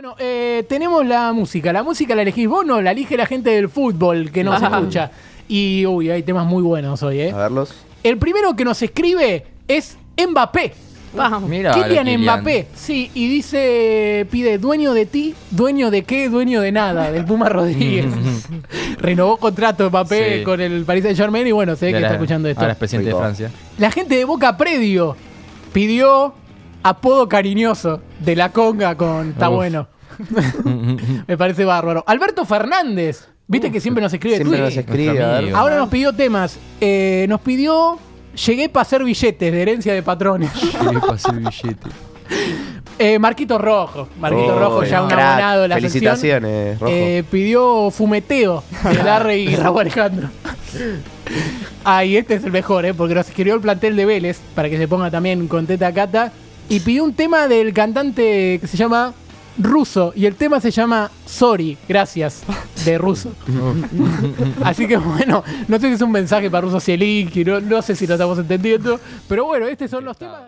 Bueno, eh, tenemos la música. La música la elegís vos, no, la elige la gente del fútbol que nos escucha. Y, uy, hay temas muy buenos hoy, ¿eh? A verlos. El primero que nos escribe es Mbappé. Vamos. Mira, Kylian Kylian. Mbappé, sí, y dice, pide dueño de ti, dueño de qué, dueño de nada, del Puma Rodríguez. Renovó contrato Mbappé Sí. con el Paris Saint Germain y bueno, se ve que está escuchando esto. Ahora es presidente de. Francia. La gente de Boca Predio pidió apodo cariñoso de la conga con Está Uf. bueno. Me parece bárbaro. Alberto Fernández, viste que siempre nos escribe Siempre nos escribe. Amigo. Ahora nos pidió temas. Eh, nos pidió Llegué para hacer billetes de herencia de patrones. Quiere pasar billete. Eh, Marquito Rojo. Marquito Oh, Rojo, ya un crack. abonado de la. Felicitaciones, Rojo. Eh, pidió fumeteo de Larry y Raúl Alejandro. Ah, y este es el mejor, ¿eh? Porque nos escribió el plantel de Vélez, para que se ponga también con Teta Cata. Y pidió un tema del cantante que se llama Ruso. Y el tema se llama Sorry, gracias, de Ruso. Así que bueno, no sé si es un mensaje para Ruso Zielinski, no, no sé si lo estamos entendiendo. Pero bueno, estos son los temas.